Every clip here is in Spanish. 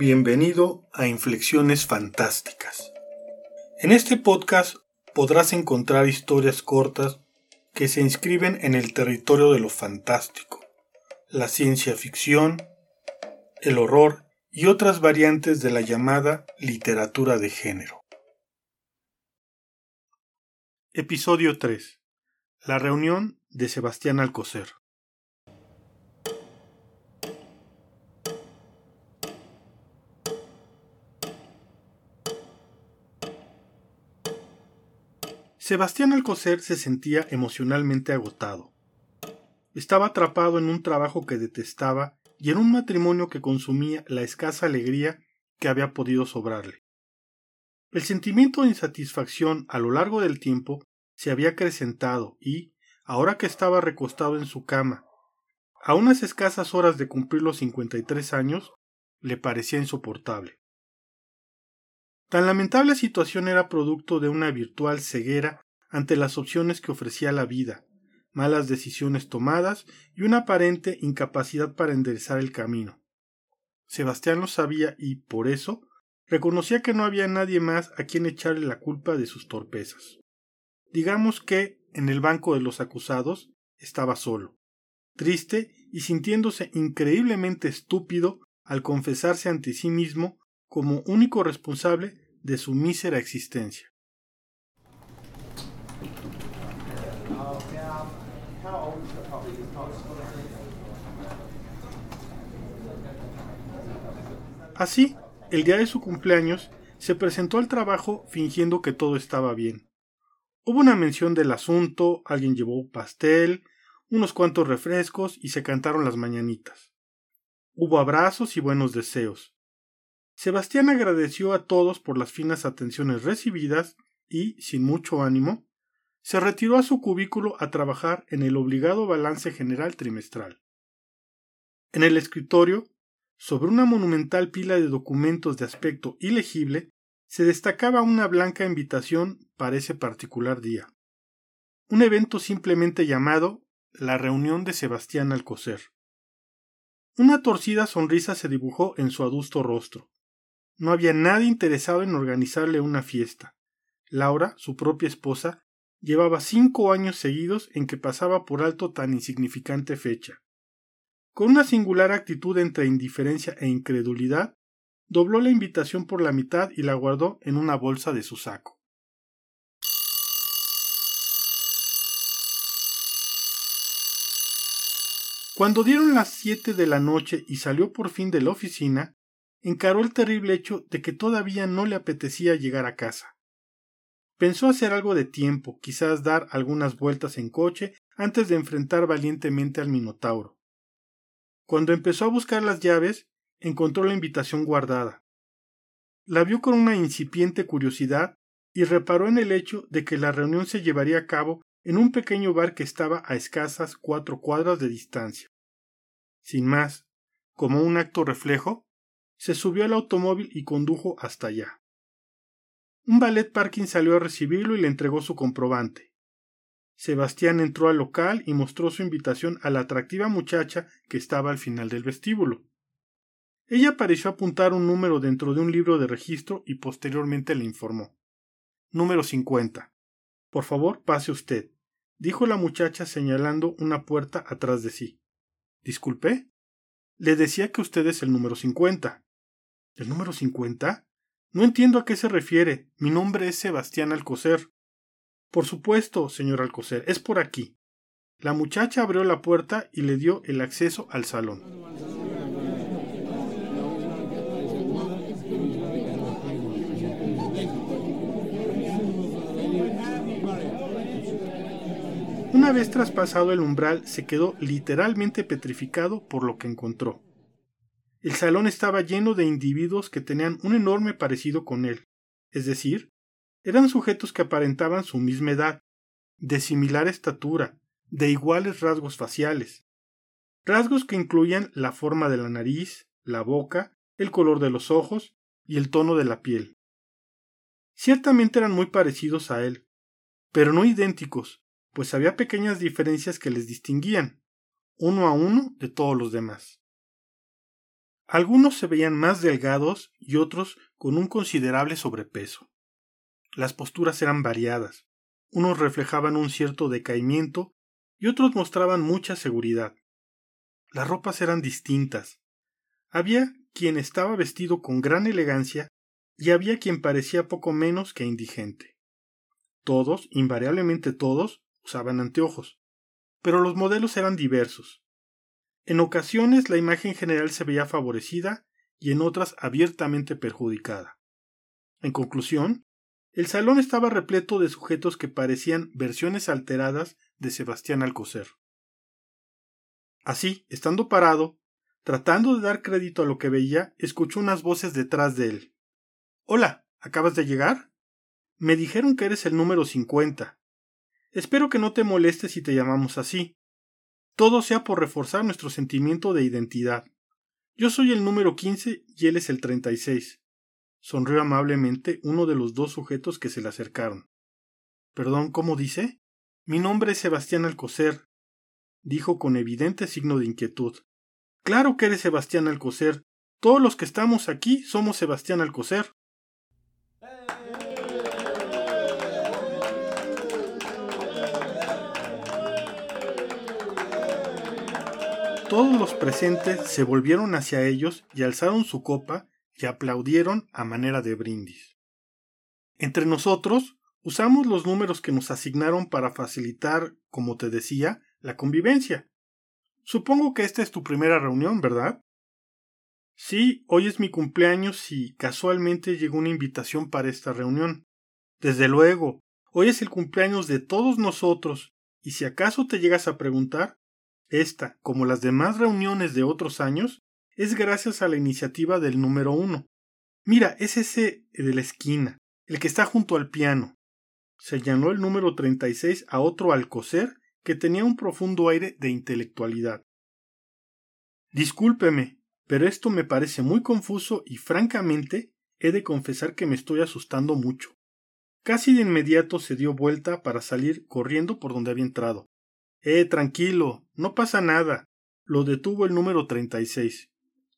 Bienvenido a Inflexiones Fantásticas. En este podcast podrás encontrar historias cortas que se inscriben en el territorio de lo fantástico, la ciencia ficción, el horror y otras variantes de la llamada literatura de género. Episodio 3. La reunión de Sebastián Alcocer. Sebastián Alcocer se sentía emocionalmente agotado. Estaba atrapado en un trabajo que detestaba y en un matrimonio que consumía la escasa alegría que había podido sobrarle. El sentimiento de insatisfacción a lo largo del tiempo se había acrecentado y, ahora que estaba recostado en su cama, a unas escasas horas de cumplir los cincuenta y tres años, le parecía insoportable. Tan lamentable situación era producto de una virtual ceguera ante las opciones que ofrecía la vida, malas decisiones tomadas y una aparente incapacidad para enderezar el camino. Sebastián lo sabía y, por eso, reconocía que no había nadie más a quien echarle la culpa de sus torpezas. Digamos que, en el banco de los acusados, estaba solo, triste y sintiéndose increíblemente estúpido al confesarse ante sí mismo como único responsable de su mísera existencia. Así, el día de su cumpleaños, se presentó al trabajo fingiendo que todo estaba bien. Hubo una mención del asunto, alguien llevó pastel, unos cuantos refrescos y se cantaron las mañanitas. Hubo abrazos y buenos deseos. Sebastián agradeció a todos por las finas atenciones recibidas y, sin mucho ánimo, se retiró a su cubículo a trabajar en el obligado balance general trimestral. En el escritorio, sobre una monumental pila de documentos de aspecto ilegible, se destacaba una blanca invitación para ese particular día. Un evento simplemente llamado la reunión de Sebastián Alcocer. Una torcida sonrisa se dibujó en su adusto rostro. No había nadie interesado en organizarle una fiesta. Laura, su propia esposa, llevaba cinco años seguidos en que pasaba por alto tan insignificante fecha. Con una singular actitud entre indiferencia e incredulidad, dobló la invitación por la mitad y la guardó en una bolsa de su saco. Cuando dieron las siete de la noche y salió por fin de la oficina, encaró el terrible hecho de que todavía no le apetecía llegar a casa. Pensó hacer algo de tiempo, quizás dar algunas vueltas en coche antes de enfrentar valientemente al Minotauro. Cuando empezó a buscar las llaves, encontró la invitación guardada. La vio con una incipiente curiosidad y reparó en el hecho de que la reunión se llevaría a cabo en un pequeño bar que estaba a escasas cuatro cuadras de distancia. Sin más, como un acto reflejo, se subió al automóvil y condujo hasta allá. Un ballet parking salió a recibirlo y le entregó su comprobante. Sebastián entró al local y mostró su invitación a la atractiva muchacha que estaba al final del vestíbulo. Ella pareció apuntar un número dentro de un libro de registro y posteriormente le informó. Número 50. Por favor, pase usted, dijo la muchacha señalando una puerta atrás de sí. Disculpe. Le decía que usted es el número 50. ¿El número 50? No entiendo a qué se refiere. Mi nombre es Sebastián Alcocer. Por supuesto, señor Alcocer, es por aquí. La muchacha abrió la puerta y le dio el acceso al salón. Una vez traspasado el umbral, se quedó literalmente petrificado por lo que encontró. El salón estaba lleno de individuos que tenían un enorme parecido con él, es decir, eran sujetos que aparentaban su misma edad, de similar estatura, de iguales rasgos faciales, rasgos que incluían la forma de la nariz, la boca, el color de los ojos y el tono de la piel. Ciertamente eran muy parecidos a él, pero no idénticos, pues había pequeñas diferencias que les distinguían, uno a uno de todos los demás. Algunos se veían más delgados y otros con un considerable sobrepeso. Las posturas eran variadas. Unos reflejaban un cierto decaimiento y otros mostraban mucha seguridad. Las ropas eran distintas. Había quien estaba vestido con gran elegancia y había quien parecía poco menos que indigente. Todos, invariablemente todos, usaban anteojos, pero los modelos eran diversos. En ocasiones la imagen general se veía favorecida y en otras abiertamente perjudicada. En conclusión, el salón estaba repleto de sujetos que parecían versiones alteradas de Sebastián Alcocer. Así, estando parado, tratando de dar crédito a lo que veía, escuchó unas voces detrás de él. Hola, ¿acabas de llegar? Me dijeron que eres el número cincuenta. Espero que no te molestes si te llamamos así. Todo sea por reforzar nuestro sentimiento de identidad. Yo soy el número quince y él es el treinta y seis. Sonrió amablemente uno de los dos sujetos que se le acercaron. Perdón, ¿cómo dice? Mi nombre es Sebastián Alcocer, dijo con evidente signo de inquietud. Claro que eres Sebastián Alcocer. Todos los que estamos aquí somos Sebastián Alcocer. Todos los presentes se volvieron hacia ellos y alzaron su copa y aplaudieron a manera de brindis. Entre nosotros usamos los números que nos asignaron para facilitar, como te decía, la convivencia. Supongo que esta es tu primera reunión, ¿verdad? Sí, hoy es mi cumpleaños y casualmente llegó una invitación para esta reunión. Desde luego, hoy es el cumpleaños de todos nosotros, y si acaso te llegas a preguntar, esta, como las demás reuniones de otros años, es gracias a la iniciativa del número uno. Mira, es ese de la esquina, el que está junto al piano. Señaló el número 36 a otro alcocer que tenía un profundo aire de intelectualidad. Discúlpeme, pero esto me parece muy confuso y francamente he de confesar que me estoy asustando mucho. Casi de inmediato se dio vuelta para salir corriendo por donde había entrado. Eh, tranquilo, no pasa nada. Lo detuvo el número 36.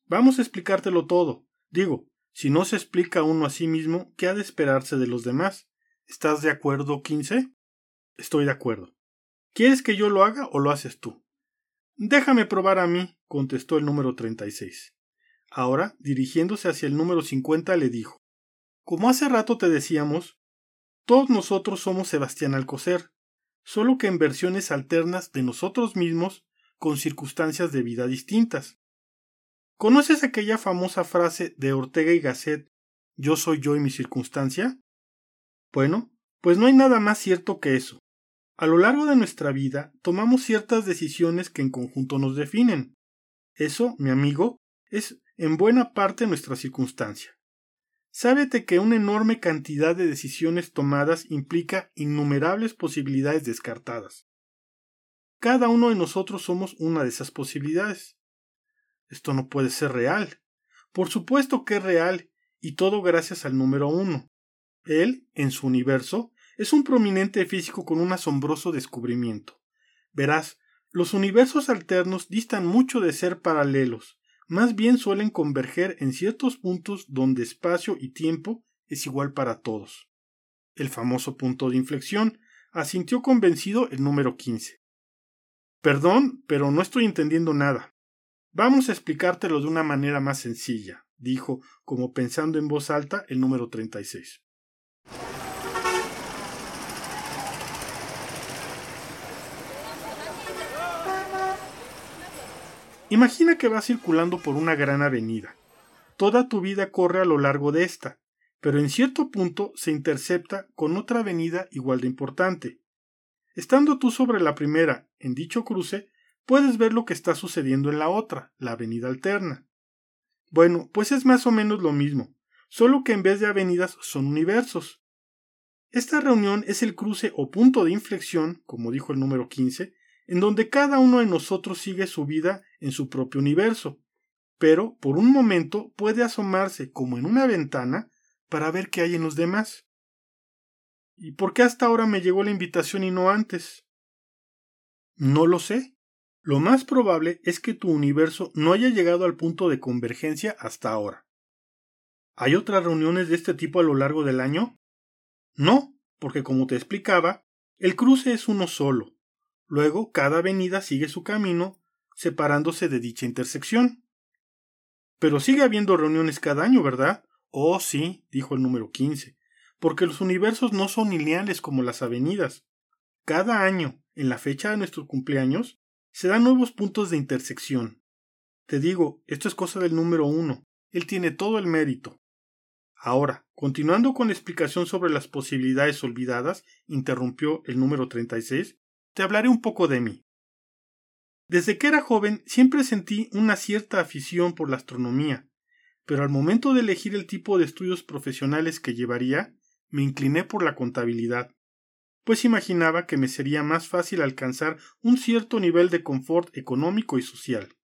Vamos a explicártelo todo. Digo, si no se explica uno a sí mismo, ¿qué ha de esperarse de los demás? ¿Estás de acuerdo, quince? Estoy de acuerdo. ¿Quieres que yo lo haga o lo haces tú? Déjame probar a mí, contestó el número 36. Ahora, dirigiéndose hacia el número 50, le dijo: Como hace rato te decíamos, todos nosotros somos Sebastián Alcocer, solo que en versiones alternas de nosotros mismos con circunstancias de vida distintas. ¿Conoces aquella famosa frase de Ortega y Gasset Yo soy yo y mi circunstancia? Bueno, pues no hay nada más cierto que eso. A lo largo de nuestra vida tomamos ciertas decisiones que en conjunto nos definen. Eso, mi amigo, es en buena parte nuestra circunstancia. Sábete que una enorme cantidad de decisiones tomadas implica innumerables posibilidades descartadas. Cada uno de nosotros somos una de esas posibilidades. Esto no puede ser real. Por supuesto que es real, y todo gracias al número uno. Él, en su universo, es un prominente físico con un asombroso descubrimiento. Verás, los universos alternos distan mucho de ser paralelos, más bien suelen converger en ciertos puntos donde espacio y tiempo es igual para todos. El famoso punto de inflexión, asintió convencido el número 15. Perdón, pero no estoy entendiendo nada. Vamos a explicártelo de una manera más sencilla, dijo, como pensando en voz alta, el número 36. Imagina que vas circulando por una gran avenida. Toda tu vida corre a lo largo de esta, pero en cierto punto se intercepta con otra avenida igual de importante. Estando tú sobre la primera, en dicho cruce, puedes ver lo que está sucediendo en la otra, la avenida alterna. Bueno, pues es más o menos lo mismo, solo que en vez de avenidas son universos. Esta reunión es el cruce o punto de inflexión, como dijo el número 15, en donde cada uno de nosotros sigue su vida en su propio universo, pero por un momento puede asomarse como en una ventana para ver qué hay en los demás. ¿Y por qué hasta ahora me llegó la invitación y no antes? No lo sé. Lo más probable es que tu universo no haya llegado al punto de convergencia hasta ahora. ¿Hay otras reuniones de este tipo a lo largo del año? No, porque como te explicaba, el cruce es uno solo. Luego cada avenida sigue su camino, separándose de dicha intersección. Pero sigue habiendo reuniones cada año, ¿verdad? Oh, sí, dijo el número 15, porque los universos no son lineales como las avenidas. Cada año, en la fecha de nuestro cumpleaños, se dan nuevos puntos de intersección. Te digo, esto es cosa del número uno. Él tiene todo el mérito. Ahora, continuando con la explicación sobre las posibilidades olvidadas, interrumpió el número 36, te hablaré un poco de mí. Desde que era joven siempre sentí una cierta afición por la astronomía, pero al momento de elegir el tipo de estudios profesionales que llevaría, me incliné por la contabilidad, pues imaginaba que me sería más fácil alcanzar un cierto nivel de confort económico y social.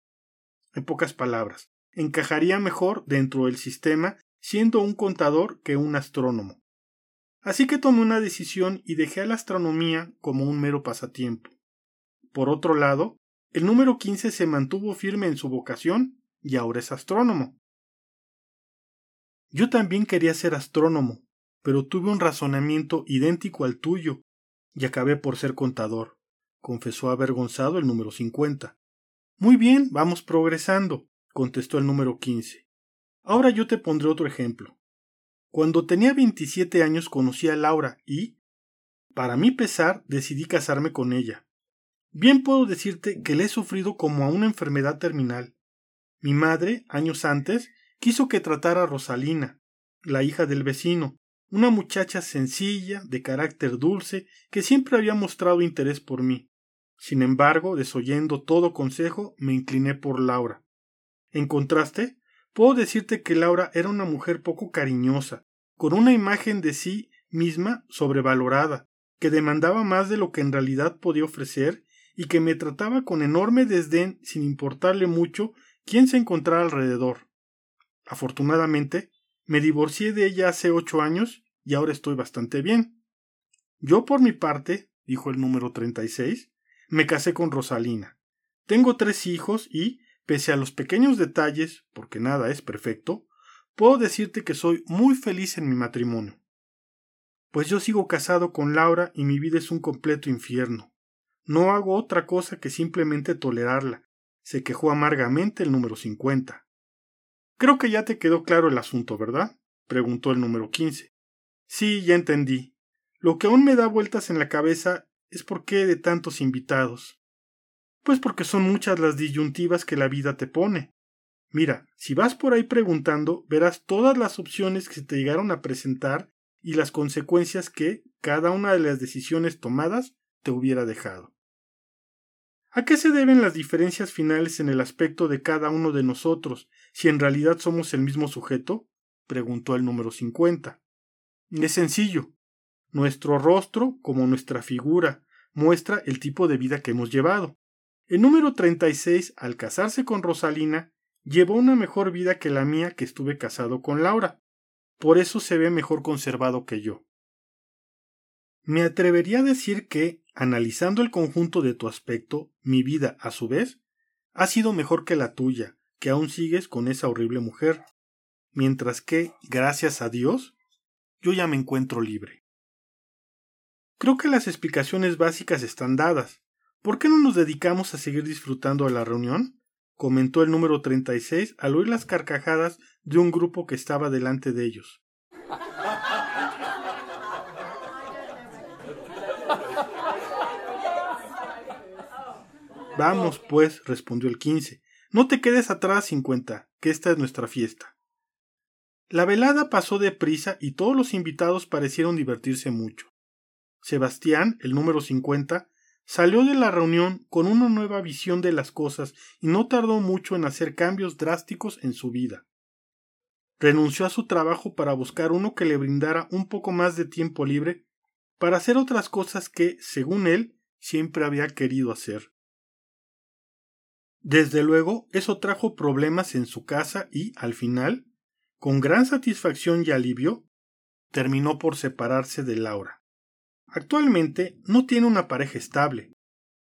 En pocas palabras, encajaría mejor dentro del sistema siendo un contador que un astrónomo. Así que tomé una decisión y dejé a la astronomía como un mero pasatiempo. Por otro lado, el número 15 se mantuvo firme en su vocación y ahora es astrónomo. Yo también quería ser astrónomo, pero tuve un razonamiento idéntico al tuyo y acabé por ser contador, confesó avergonzado el número 50. Muy bien, vamos progresando, contestó el número 15. Ahora yo te pondré otro ejemplo. Cuando tenía 27 años conocí a Laura y, para mi pesar, decidí casarme con ella. Bien puedo decirte que le he sufrido como a una enfermedad terminal. Mi madre, años antes, quiso que tratara a Rosalina, la hija del vecino, una muchacha sencilla, de carácter dulce, que siempre había mostrado interés por mí. Sin embargo, desoyendo todo consejo, me incliné por Laura. En contraste, puedo decirte que Laura era una mujer poco cariñosa, con una imagen de sí misma sobrevalorada, que demandaba más de lo que en realidad podía ofrecer y que me trataba con enorme desdén sin importarle mucho quién se encontrara alrededor. Afortunadamente, me divorcié de ella hace ocho años y ahora estoy bastante bien. Yo, por mi parte, dijo el número 36, me casé con Rosalina. Tengo tres hijos y, pese a los pequeños detalles, porque nada es perfecto, puedo decirte que soy muy feliz en mi matrimonio. Pues yo sigo casado con Laura y mi vida es un completo infierno. No hago otra cosa que simplemente tolerarla, se quejó amargamente el número 50. Creo que ya te quedó claro el asunto, ¿verdad? preguntó el número 15. Sí, ya entendí. Lo que aún me da vueltas en la cabeza es por qué de tantos invitados. Pues porque son muchas las disyuntivas que la vida te pone. Mira, si vas por ahí preguntando, verás todas las opciones que se te llegaron a presentar y las consecuencias que cada una de las decisiones tomadas te hubiera dejado. ¿A qué se deben las diferencias finales en el aspecto de cada uno de nosotros, si en realidad somos el mismo sujeto? preguntó el número 50. Es sencillo. Nuestro rostro, como nuestra figura, muestra el tipo de vida que hemos llevado. El número 36, al casarse con Rosalina, llevó una mejor vida que la mía que estuve casado con Laura. Por eso se ve mejor conservado que yo. Me atrevería a decir que, analizando el conjunto de tu aspecto, mi vida, a su vez, ha sido mejor que la tuya, que aún sigues con esa horrible mujer, mientras que, gracias a Dios, yo ya me encuentro libre. Creo que las explicaciones básicas están dadas. ¿Por qué no nos dedicamos a seguir disfrutando de la reunión? comentó el número 36 al oír las carcajadas de un grupo que estaba delante de ellos. Vamos, pues, respondió el quince. No te quedes atrás, cincuenta, que esta es nuestra fiesta. La velada pasó deprisa y todos los invitados parecieron divertirse mucho. Sebastián, el número cincuenta, salió de la reunión con una nueva visión de las cosas y no tardó mucho en hacer cambios drásticos en su vida. Renunció a su trabajo para buscar uno que le brindara un poco más de tiempo libre para hacer otras cosas que, según él, siempre había querido hacer. Desde luego, eso trajo problemas en su casa y, al final, con gran satisfacción y alivio, terminó por separarse de Laura. Actualmente no tiene una pareja estable,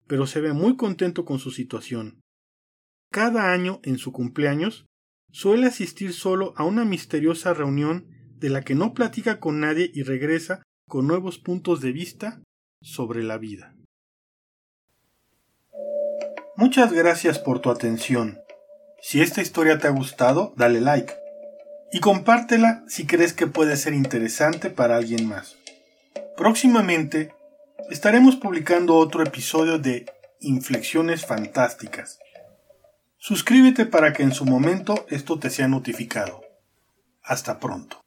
pero se ve muy contento con su situación. Cada año, en su cumpleaños, suele asistir solo a una misteriosa reunión de la que no platica con nadie y regresa con nuevos puntos de vista sobre la vida. Muchas gracias por tu atención. Si esta historia te ha gustado, dale like y compártela si crees que puede ser interesante para alguien más. Próximamente estaremos publicando otro episodio de Inflexiones Fantásticas. Suscríbete para que en su momento esto te sea notificado. Hasta pronto.